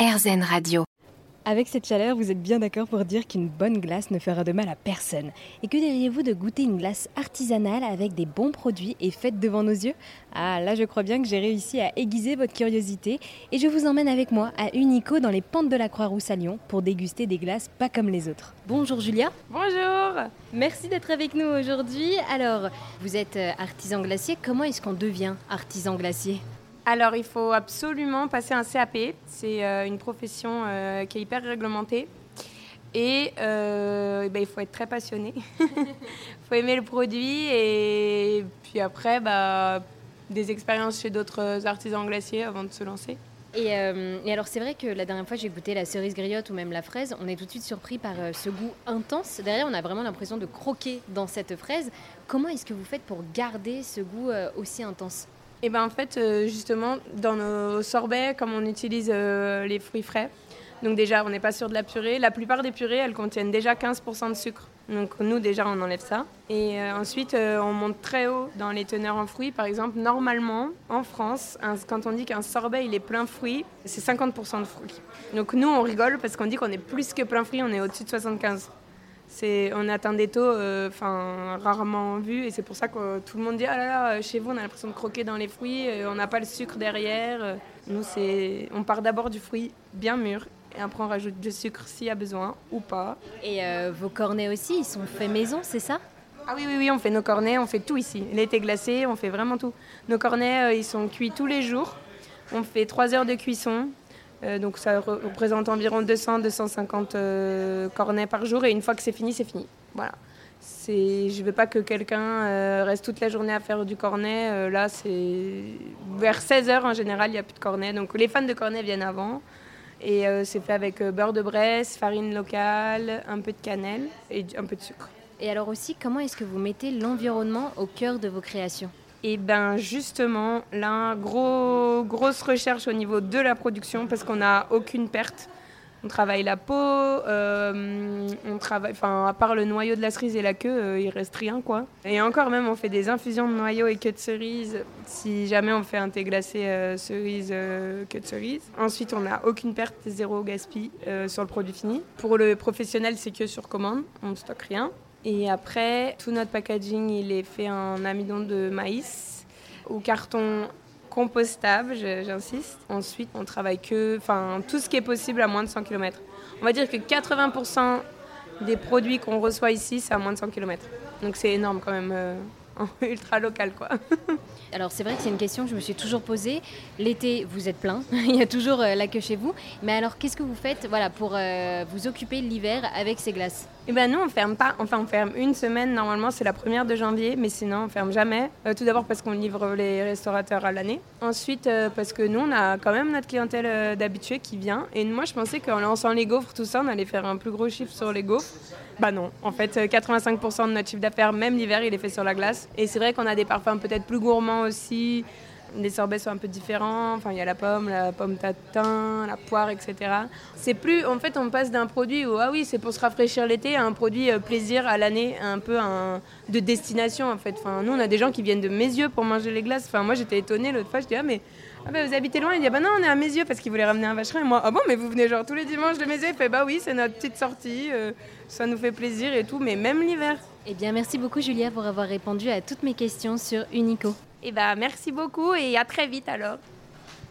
RZN Radio. Avec cette chaleur, vous êtes bien d'accord pour dire qu'une bonne glace ne fera de mal à personne. Et que diriez-vous de goûter une glace artisanale avec des bons produits et faite devant nos yeux? Ah, là je crois bien que j'ai réussi à aiguiser votre curiosité et je vous emmène avec moi à Unico dans les pentes de la Croix-Rousse à Lyon pour déguster des glaces pas comme les autres. Bonjour Julia. Bonjour. Merci d'être avec nous aujourd'hui. Alors, vous êtes euh, artisan glacier, comment est-ce qu'on devient artisan glacier? Alors, il faut absolument passer un CAP. C'est euh, une profession euh, qui est hyper réglementée. Et, euh, ben, il faut être très passionné. Il faut aimer le produit. Et puis après, bah, des expériences chez d'autres artisans glaciers avant de se lancer. Et, et alors, c'est vrai que la dernière fois, j'ai goûté la cerise griotte ou même la fraise. On est tout de suite surpris par ce goût intense. Derrière, on a vraiment l'impression de croquer dans cette fraise. Comment est-ce que vous faites pour garder ce goût aussi intense? Et ben en fait, euh, justement, dans nos sorbets, comme on utilise euh, les fruits frais, donc déjà, on n'est pas sûr de la purée. La plupart des purées, elles contiennent déjà 15% de sucre. Donc nous, déjà, on enlève ça. Et euh, ensuite, on monte très haut dans les teneurs en fruits. Par exemple, normalement, en France, quand on dit qu'un sorbet, il est plein fruits, c'est 50% de fruits. Donc nous, on rigole parce qu'on dit qu'on est plus que plein fruits, on est au-dessus de 75 on atteint des taux euh, enfin rarement vus et c'est pour ça que tout le monde dit ah là là chez vous on a l'impression de croquer dans les fruits euh, on n'a pas le sucre derrière nous c'est on part d'abord du fruit bien mûr et après on rajoute du sucre s'il y a besoin ou pas et euh, vos cornets aussi ils sont faits maison c'est ça? Ah oui, oui, oui, on fait nos cornets, on fait tout ici. L'été glacé, on fait vraiment tout. Nos cornets, ils sont cuits tous les jours. On fait 3 heures de cuisson. Euh, donc ça représente environ 200-250 euh, cornets par jour et une fois que c'est fini, c'est fini. Voilà. Je ne veux pas que quelqu'un euh, reste toute la journée à faire du cornet. là, c'est vers 16h en général, il n'y a plus de cornet. Donc les fans de cornet viennent avant. Et c'est fait avec beurre de Bresse, farine locale, un peu de cannelle et un peu de sucre. Et alors aussi, comment est-ce que vous mettez l'environnement au cœur de vos créations? Et bien justement, là, gros, grosse recherche au niveau de la production parce qu'on n'a aucune perte. On travaille la peau, euh, on travaille, enfin à part le noyau de la cerise et la queue, euh, il reste rien quoi. Et encore même, on fait des infusions de noyau et queue de cerise. Si jamais on fait un thé glacé euh, cerise, queue de cerise. Ensuite, on n'a aucune perte, zéro gaspille sur le produit fini. Pour le professionnel, c'est que sur commande, on ne stocke rien. Et après, tout notre packaging, il est fait en amidon de maïs ou carton compostable, j'insiste. Ensuite, on travaille que, enfin, tout ce qui est possible à moins de 100 km. On va dire que 80% des produits qu'on reçoit ici, c'est à moins de 100 km. Donc c'est énorme quand même. Ultra local quoi. Alors c'est vrai que c'est une question que je me suis toujours posée. L'été, vous êtes plein, il y a toujours euh, la queue chez vous. Mais alors qu'est-ce que vous faites voilà, pour euh, vous occuper l'hiver avec ces glaces? Eh ben nous on ferme pas, enfin on ferme une semaine normalement, c'est la première de janvier, mais sinon on ferme jamais. Euh, tout d'abord parce qu'on livre les restaurateurs à l'année. Ensuite parce que nous on a quand même notre clientèle d'habitués qui vient. Et moi je pensais qu'en lançant les gaufres, tout ça, on allait faire un plus gros chiffre sur les gaufres. Bah non, en fait 85% de notre chiffre d'affaires, même l'hiver, il est fait sur la glace. Et c'est vrai qu'on a des parfums peut-être plus gourmands aussi. Les sorbets sont un peu différents. Enfin, il y a la pomme, la pomme tatin, la poire, etc. C'est plus, en fait, on passe d'un produit où ah oui, c'est pour se rafraîchir l'été à un produit euh, plaisir à l'année, un peu de destination en fait. Enfin, nous, on a des gens qui viennent de Mézieux pour manger les glaces. Enfin, moi, j'étais étonnée l'autre fois. Je dis ah mais ah bah, vous habitez loin Il dit ah bah non, on est à Mézieux parce qu'il voulait ramener un vacherin. Et moi ah bon, mais vous venez genre tous les dimanches de Mézieux Il fait bah oui, c'est notre petite sortie. Euh, ça nous fait plaisir et tout, mais même l'hiver. Eh bien, merci beaucoup Julia pour avoir répondu à toutes mes questions sur Unico. Eh bien, merci beaucoup et à très vite alors.